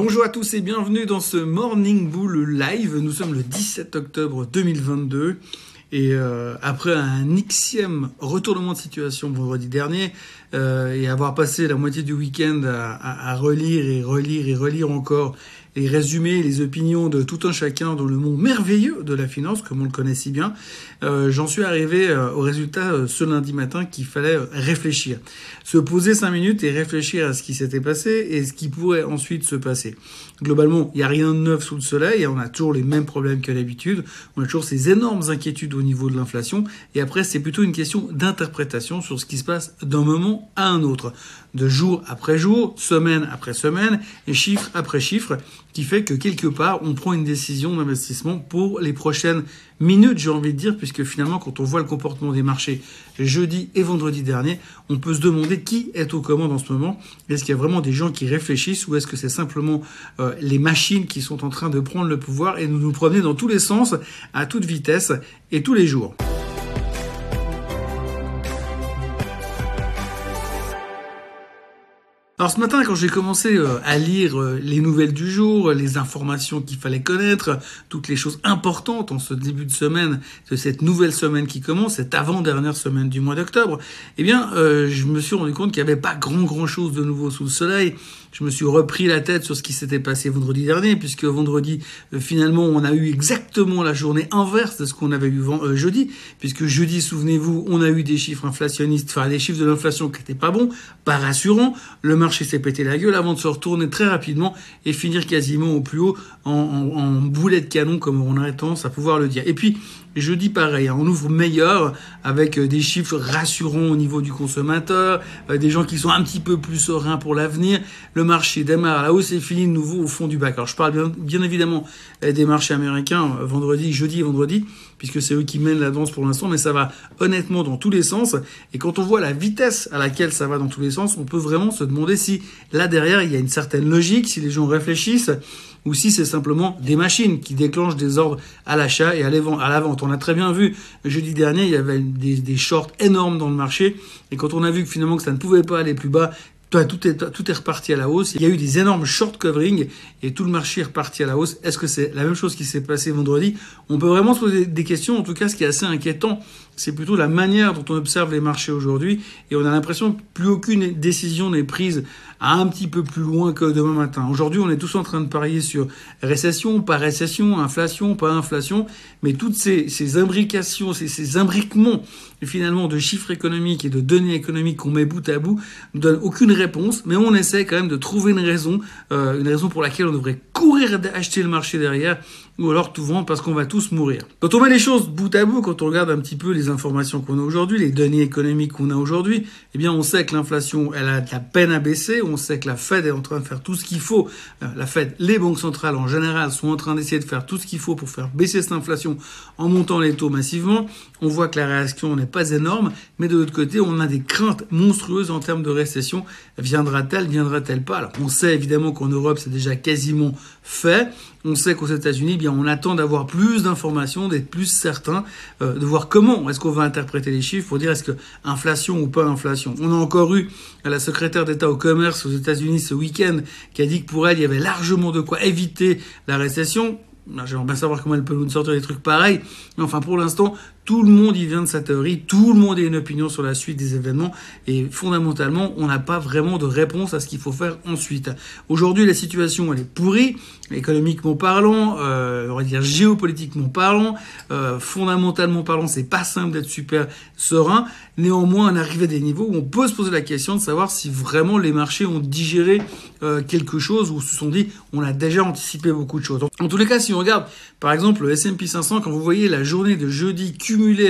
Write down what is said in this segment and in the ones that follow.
Bonjour à tous et bienvenue dans ce Morning Bull Live. Nous sommes le 17 octobre 2022 et euh, après un xième retournement de situation vendredi dernier euh, et avoir passé la moitié du week-end à, relire et relire et relire encore les résumés, les opinions de tout un chacun dans le monde merveilleux de la finance, comme on le connaît si bien, euh, j'en suis arrivé euh, au résultat euh, ce lundi matin qu'il fallait réfléchir. Se poser cinq minutes et réfléchir à ce qui s'était passé et ce qui pourrait ensuite se passer. Globalement, il n'y a rien de neuf sous le soleil, on a toujours les mêmes problèmes que d'habitude, on a toujours ces énormes inquiétudes au niveau de l'inflation, et après c'est plutôt une question d'interprétation sur ce qui se passe d'un moment à un autre, de jour après jour, semaine après semaine, et chiffre après chiffre, qui fait que quelque part on prend une décision d'investissement pour les prochaines minutes, j'ai envie de dire, puisque finalement, quand on voit le comportement des marchés jeudi et vendredi dernier, on peut se demander qui est aux commandes en ce moment. Est-ce qu'il y a vraiment des gens qui réfléchissent ou est-ce que c'est simplement euh, les machines qui sont en train de prendre le pouvoir et nous nous promener dans tous les sens, à toute vitesse et tous les jours? Alors ce matin, quand j'ai commencé euh, à lire euh, les nouvelles du jour, les informations qu'il fallait connaître, toutes les choses importantes en ce début de semaine, de cette nouvelle semaine qui commence, cette avant-dernière semaine du mois d'octobre, eh bien, euh, je me suis rendu compte qu'il n'y avait pas grand grand chose de nouveau sous le soleil je me suis repris la tête sur ce qui s'était passé vendredi dernier, puisque vendredi, euh, finalement, on a eu exactement la journée inverse de ce qu'on avait eu euh, jeudi, puisque jeudi, souvenez-vous, on a eu des chiffres inflationnistes, enfin des chiffres de l'inflation qui n'étaient pas bons, pas rassurants. Le marché s'est pété la gueule avant de se retourner très rapidement et finir quasiment au plus haut en, en boulet de canon, comme on a tendance à pouvoir le dire. Et puis, jeudi pareil, hein, on ouvre meilleur avec euh, des chiffres rassurants au niveau du consommateur, euh, des gens qui sont un petit peu plus sereins pour l'avenir. Le marché démarre à la hausse et finit de nouveau au fond du bac. Alors je parle bien, bien évidemment euh, des marchés américains vendredi, jeudi et vendredi, puisque c'est eux qui mènent la danse pour l'instant, mais ça va honnêtement dans tous les sens. Et quand on voit la vitesse à laquelle ça va dans tous les sens, on peut vraiment se demander si là derrière il y a une certaine logique, si les gens réfléchissent ou si c'est simplement des machines qui déclenchent des ordres à l'achat et à la vente. On a très bien vu jeudi dernier, il y avait des, shorts énormes dans le marché, et quand on a vu que finalement que ça ne pouvait pas aller plus bas, tout est, reparti à la hausse. Il y a eu des énormes short covering et tout le marché est reparti à la hausse. Est-ce que c'est la même chose qui s'est passé vendredi? On peut vraiment se poser des questions. En tout cas, ce qui est assez inquiétant, c'est plutôt la manière dont on observe les marchés aujourd'hui et on a l'impression que plus aucune décision n'est prise un petit peu plus loin que demain matin. Aujourd'hui, on est tous en train de parier sur récession, pas récession, inflation, pas inflation, mais toutes ces, ces imbrications, ces, ces imbriquements finalement de chiffres économiques et de données économiques qu'on met bout à bout ne donnent aucune réponse, mais on essaie quand même de trouver une raison, euh, une raison pour laquelle on devrait courir acheter le marché derrière ou alors tout vendre parce qu'on va tous mourir. Quand on met les choses bout à bout, quand on regarde un petit peu les informations qu'on a aujourd'hui, les données économiques qu'on a aujourd'hui, eh bien on sait que l'inflation, elle a de la peine à baisser, on sait que la Fed est en train de faire tout ce qu'il faut. Euh, la Fed, les banques centrales en général sont en train d'essayer de faire tout ce qu'il faut pour faire baisser cette inflation en montant les taux massivement. On voit que la réaction n'est pas énorme, mais de l'autre côté, on a des craintes monstrueuses en termes de récession. Viendra-t-elle, viendra-t-elle pas? Alors on sait évidemment qu'en Europe, c'est déjà quasiment fait. On sait qu'aux États-Unis, eh bien, on attend d'avoir plus d'informations, d'être plus certain, euh, de voir comment est-ce qu'on va interpréter les chiffres pour dire est-ce que inflation ou pas inflation. On a encore eu la secrétaire d'État au commerce aux États-Unis ce week-end qui a dit que pour elle, il y avait largement de quoi éviter la récession. J'aimerais bien savoir comment elle peut nous sortir des trucs pareils. Enfin, pour l'instant, tout le monde y vient de sa théorie, tout le monde a une opinion sur la suite des événements et fondamentalement, on n'a pas vraiment de réponse à ce qu'il faut faire ensuite. Aujourd'hui, la situation elle est pourrie, économiquement parlant, euh, on va dire géopolitiquement parlant, euh, fondamentalement parlant, c'est pas simple d'être super serein. Néanmoins, on arrive à des niveaux où on peut se poser la question de savoir si vraiment les marchés ont digéré euh, quelque chose ou se sont dit on a déjà anticipé beaucoup de choses. En tous les cas, si on regarde par exemple le S&P 500, quand vous voyez la journée de jeudi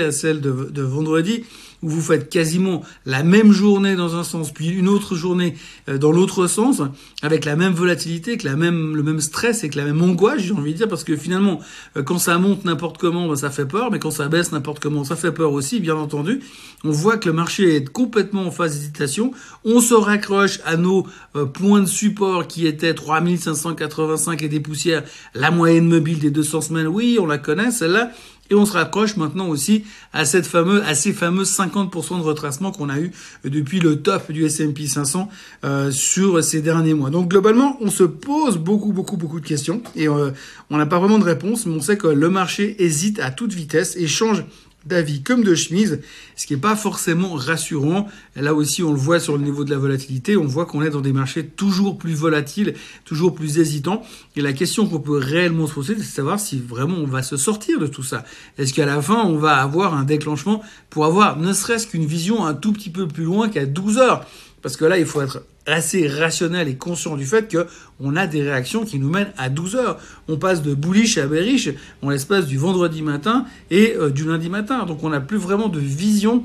à celle de, vendredi, où vous faites quasiment la même journée dans un sens, puis une autre journée euh, dans l'autre sens, avec la même volatilité, avec la même, le même stress et que la même angoisse, j'ai envie de dire, parce que finalement, euh, quand ça monte n'importe comment, ben, ça fait peur, mais quand ça baisse n'importe comment, ça fait peur aussi, bien entendu. On voit que le marché est complètement en phase d'hésitation. On se raccroche à nos euh, points de support qui étaient 3585 et des poussières, la moyenne mobile des 200 semaines, oui, on la connaît, celle-là. Et on se rapproche maintenant aussi à cette fameuse, à ces fameux 50% de retracement qu'on a eu depuis le top du S&P 500 euh, sur ces derniers mois. Donc globalement, on se pose beaucoup, beaucoup, beaucoup de questions et euh, on n'a pas vraiment de réponse, mais on sait que le marché hésite à toute vitesse et change d'avis comme de chemise, ce qui n'est pas forcément rassurant. là aussi, on le voit sur le niveau de la volatilité, on voit qu'on est dans des marchés toujours plus volatiles, toujours plus hésitants. Et la question qu'on peut réellement se poser, c'est de savoir si vraiment on va se sortir de tout ça. Est-ce qu'à la fin, on va avoir un déclenchement pour avoir ne serait-ce qu'une vision un tout petit peu plus loin qu'à 12 heures? Parce que là, il faut être assez rationnel et conscient du fait que on a des réactions qui nous mènent à 12 heures. On passe de bullish à bearish en l'espace du vendredi matin et euh, du lundi matin. Donc on n'a plus vraiment de vision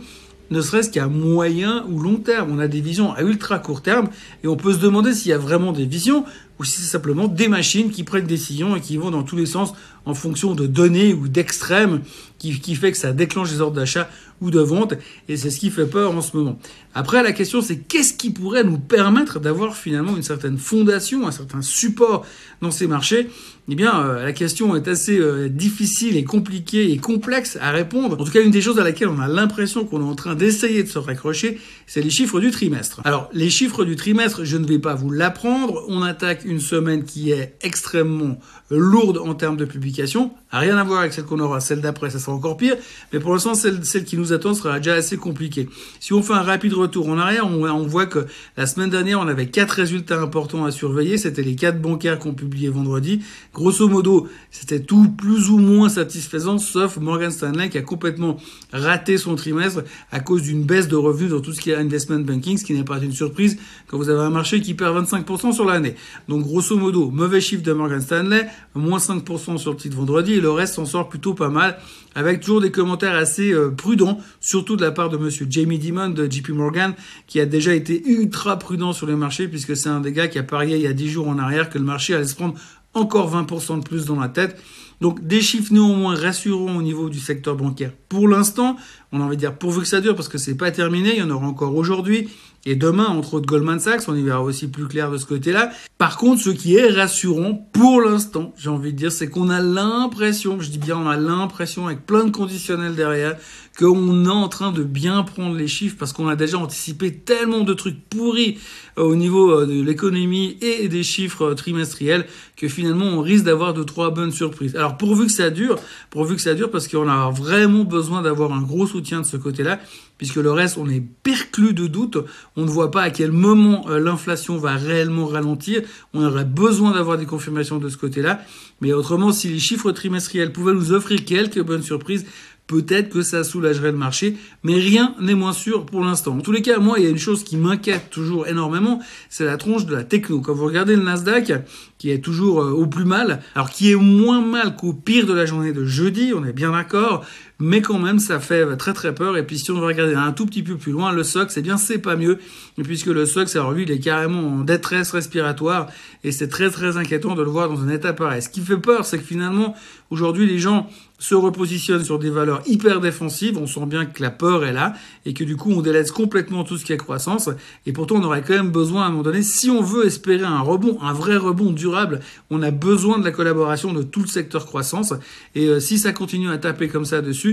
ne serait-ce qu'à moyen ou long terme. On a des visions à ultra court terme et on peut se demander s'il y a vraiment des visions ou si c'est simplement des machines qui prennent des décisions et qui vont dans tous les sens en fonction de données ou d'extrêmes qui, qui fait que ça déclenche des ordres d'achat ou de vente et c'est ce qui fait peur en ce moment. Après la question c'est qu'est-ce qui pourrait nous permettre d'avoir finalement une certaine fondation, un certain support dans ces marchés? Eh bien euh, la question est assez euh, difficile et compliquée et complexe à répondre. En tout cas une des choses à laquelle on a l'impression qu'on est en train d'essayer de se raccrocher, c'est les chiffres du trimestre. Alors les chiffres du trimestre, je ne vais pas vous l'apprendre, on attaque une semaine qui est extrêmement lourde en termes de publication. Rien à voir avec celle qu'on aura, celle d'après, ça sera encore pire. Mais pour l'instant, celle, celle qui nous attend sera déjà assez compliquée. Si on fait un rapide retour en arrière, on, on voit que la semaine dernière, on avait quatre résultats importants à surveiller. C'était les quatre bancaires qu'on publiait vendredi. Grosso modo, c'était tout plus ou moins satisfaisant, sauf Morgan Stanley qui a complètement raté son trimestre à cause d'une baisse de revenus dans tout ce qui est investment banking, ce qui n'est pas une surprise quand vous avez un marché qui perd 25% sur l'année. Donc grosso modo, mauvais chiffre de Morgan Stanley, moins 5% sur le titre vendredi, et le reste s'en sort plutôt pas mal, avec toujours des commentaires assez euh, prudents, surtout de la part de monsieur Jamie Dimon de JP Morgan, qui a déjà été ultra prudent sur les marchés, puisque c'est un des gars qui a parié il y a 10 jours en arrière que le marché allait se prendre encore 20% de plus dans la tête. Donc des chiffres néanmoins rassurants au niveau du secteur bancaire. Pour l'instant, on a envie de dire pourvu que ça dure parce que c'est pas terminé, il y en aura encore aujourd'hui et demain entre autres Goldman Sachs, on y verra aussi plus clair de ce côté-là. Par contre, ce qui est rassurant pour l'instant, j'ai envie de dire, c'est qu'on a l'impression, je dis bien on a l'impression avec plein de conditionnels derrière, qu'on est en train de bien prendre les chiffres parce qu'on a déjà anticipé tellement de trucs pourris euh, au niveau euh, de l'économie et des chiffres euh, trimestriels que finalement on risque d'avoir de trois bonnes surprises. Alors pourvu que ça dure, pourvu que ça dure parce qu'on a vraiment besoin d'avoir un gros soutien de ce côté-là puisque le reste on est perclus de doutes, on ne voit pas à quel moment l'inflation va réellement ralentir, on aurait besoin d'avoir des confirmations de ce côté-là, mais autrement si les chiffres trimestriels pouvaient nous offrir quelques bonnes surprises, peut-être que ça soulagerait le marché, mais rien n'est moins sûr pour l'instant. En tous les cas, moi, il y a une chose qui m'inquiète toujours énormément, c'est la tronche de la techno. Quand vous regardez le Nasdaq, qui est toujours euh, au plus mal, alors qui est moins mal qu'au pire de la journée de jeudi, on est bien d'accord, mais quand même, ça fait très très peur. Et puis si on veut regarder un tout petit peu plus loin, le SOX, c'est bien, c'est pas mieux, puisque le SOX, alors lui, il est carrément en détresse respiratoire, et c'est très très inquiétant de le voir dans un état pareil. Ce qui fait peur, c'est que finalement, aujourd'hui, les gens se repositionne sur des valeurs hyper défensives, on sent bien que la peur est là et que du coup on délaisse complètement tout ce qui est croissance. Et pourtant on aurait quand même besoin à un moment donné, si on veut espérer un rebond, un vrai rebond durable, on a besoin de la collaboration de tout le secteur croissance. Et euh, si ça continue à taper comme ça dessus,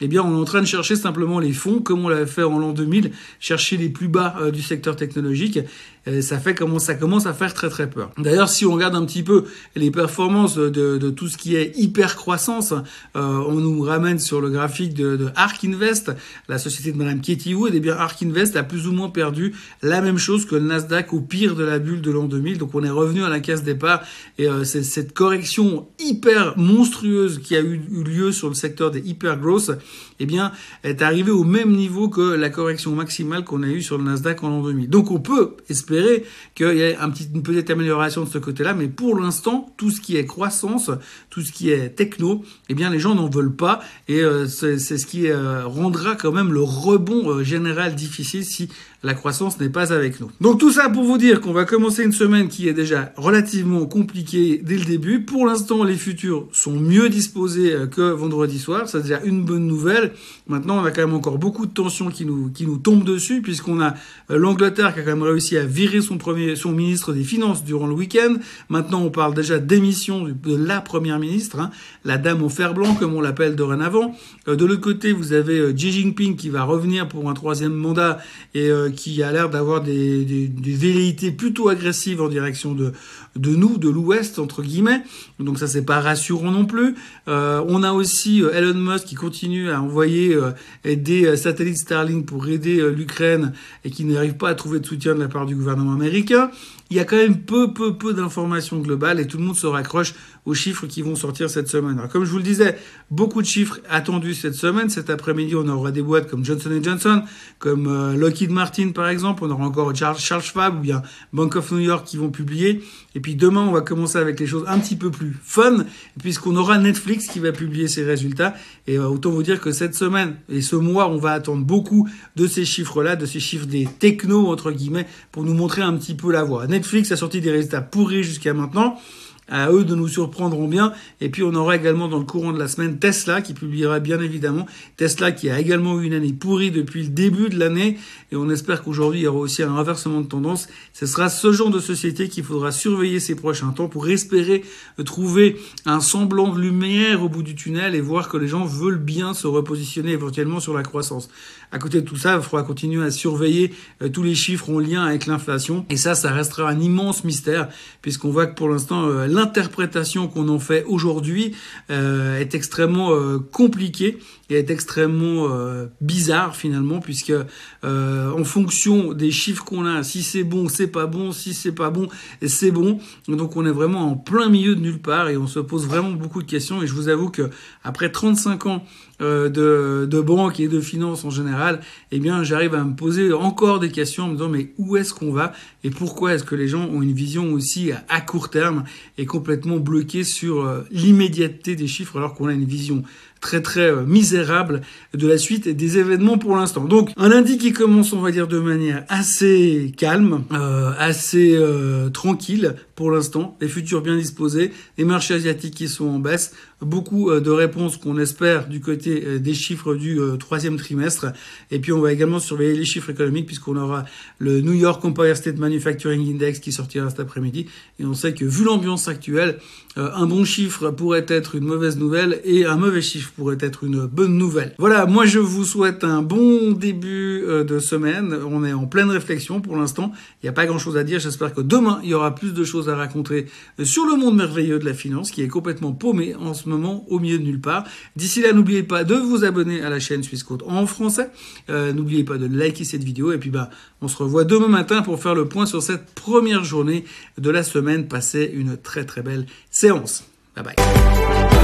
eh bien on est en train de chercher simplement les fonds comme on l'avait fait en l'an 2000, chercher les plus bas euh, du secteur technologique ça fait comment ça commence à faire très très peur. D'ailleurs, si on regarde un petit peu les performances de, de tout ce qui est hyper croissance, euh, on nous ramène sur le graphique de, de Ark Invest, la société de Madame Katie Wood, eh bien Ark Invest a plus ou moins perdu la même chose que le Nasdaq au pire de la bulle de l'an 2000. Donc on est revenu à la case départ et euh, c'est cette correction hyper monstrueuse qui a eu, lieu sur le secteur des hyper growth, eh bien est arrivée au même niveau que la correction maximale qu'on a eue sur le Nasdaq en l'an 2000. Donc on peut espérer espérer qu'il y ait un petit, une petite amélioration de ce côté-là, mais pour l'instant, tout ce qui est croissance, tout ce qui est techno, eh bien, les gens n'en veulent pas, et euh, c'est ce qui euh, rendra quand même le rebond euh, général difficile si la croissance n'est pas avec nous. Donc tout ça pour vous dire qu'on va commencer une semaine qui est déjà relativement compliquée dès le début. Pour l'instant, les futurs sont mieux disposés euh, que vendredi soir, c'est déjà une bonne nouvelle. Maintenant, on a quand même encore beaucoup de tensions qui nous qui nous tombent dessus puisqu'on a euh, l'Angleterre qui a quand même réussi à virer son premier son ministre des Finances durant le week-end. Maintenant, on parle déjà d'émission de la première ministre, hein, la dame au fer blanc comme on l'appelle dorénavant. Euh, de l'autre côté, vous avez Xi Jinping qui va revenir pour un troisième mandat et qui a l'air d'avoir des, velléités plutôt agressives en direction de, de nous, de l'Ouest, entre guillemets. Donc ça, c'est pas rassurant non plus. Euh, on a aussi euh, Elon Musk qui continue à envoyer euh, des satellites Starlink pour aider l'Ukraine et qui n'arrive pas à trouver de soutien de la part du gouvernement américain il y a quand même peu, peu, peu d'informations globales et tout le monde se raccroche aux chiffres qui vont sortir cette semaine. Alors, comme je vous le disais, beaucoup de chiffres attendus cette semaine. Cet après-midi, on aura des boîtes comme Johnson Johnson, comme euh, Lockheed Martin, par exemple. On aura encore Charles, Schwab ou bien Bank of New York qui vont publier. Et puis demain, on va commencer avec les choses un petit peu plus fun, puisqu'on aura Netflix qui va publier ses résultats. Et euh, autant vous dire que cette semaine et ce mois, on va attendre beaucoup de ces chiffres-là, de ces chiffres des technos, entre guillemets, pour nous montrer un petit peu la voie. A sorti des résultats pourris jusqu'à maintenant à eux de nous surprendront bien. Et puis on aura également dans le courant de la semaine Tesla qui publiera bien évidemment. Tesla qui a également eu une année pourrie depuis le début de l'année. Et on espère qu'aujourd'hui il y aura aussi un renversement de tendance. Ce sera ce genre de société qu'il faudra surveiller ces prochains temps pour espérer trouver un semblant de lumière au bout du tunnel et voir que les gens veulent bien se repositionner éventuellement sur la croissance. À côté de tout ça, il faudra continuer à surveiller euh, tous les chiffres en lien avec l'inflation. Et ça, ça restera un immense mystère puisqu'on voit que pour l'instant, euh, l'interprétation qu'on en fait aujourd'hui euh, est extrêmement euh, compliquée et est extrêmement euh, bizarre finalement puisque en fonction des chiffres qu'on a, si c'est bon, c'est pas bon, si c'est pas bon, c'est bon. Donc on est vraiment en plein milieu de nulle part et on se pose vraiment beaucoup de questions. Et je vous avoue que après 35 ans de, de banque et de finance en général, eh bien j'arrive à me poser encore des questions en me disant mais où est-ce qu'on va et pourquoi est-ce que les gens ont une vision aussi à court terme et complètement bloqué sur euh, l'immédiateté des chiffres alors qu'on a une vision très très euh, misérable de la suite des événements pour l'instant. Donc un lundi qui commence, on va dire, de manière assez calme, euh, assez euh, tranquille pour l'instant, les futurs bien disposés, les marchés asiatiques qui sont en baisse, beaucoup de réponses qu'on espère du côté des chiffres du troisième trimestre, et puis on va également surveiller les chiffres économiques puisqu'on aura le New York Empire State Manufacturing Index qui sortira cet après-midi, et on sait que vu l'ambiance actuelle, un bon chiffre pourrait être une mauvaise nouvelle et un mauvais chiffre pourrait être une bonne nouvelle. Voilà, moi je vous souhaite un bon début euh, de semaine. On est en pleine réflexion pour l'instant. Il n'y a pas grand chose à dire. J'espère que demain il y aura plus de choses à raconter euh, sur le monde merveilleux de la finance qui est complètement paumé en ce moment au milieu de nulle part. D'ici là, n'oubliez pas de vous abonner à la chaîne Suisse en français. Euh, n'oubliez pas de liker cette vidéo et puis bah on se revoit demain matin pour faire le point sur cette première journée de la semaine. Passez une très très belle séance. Bye bye.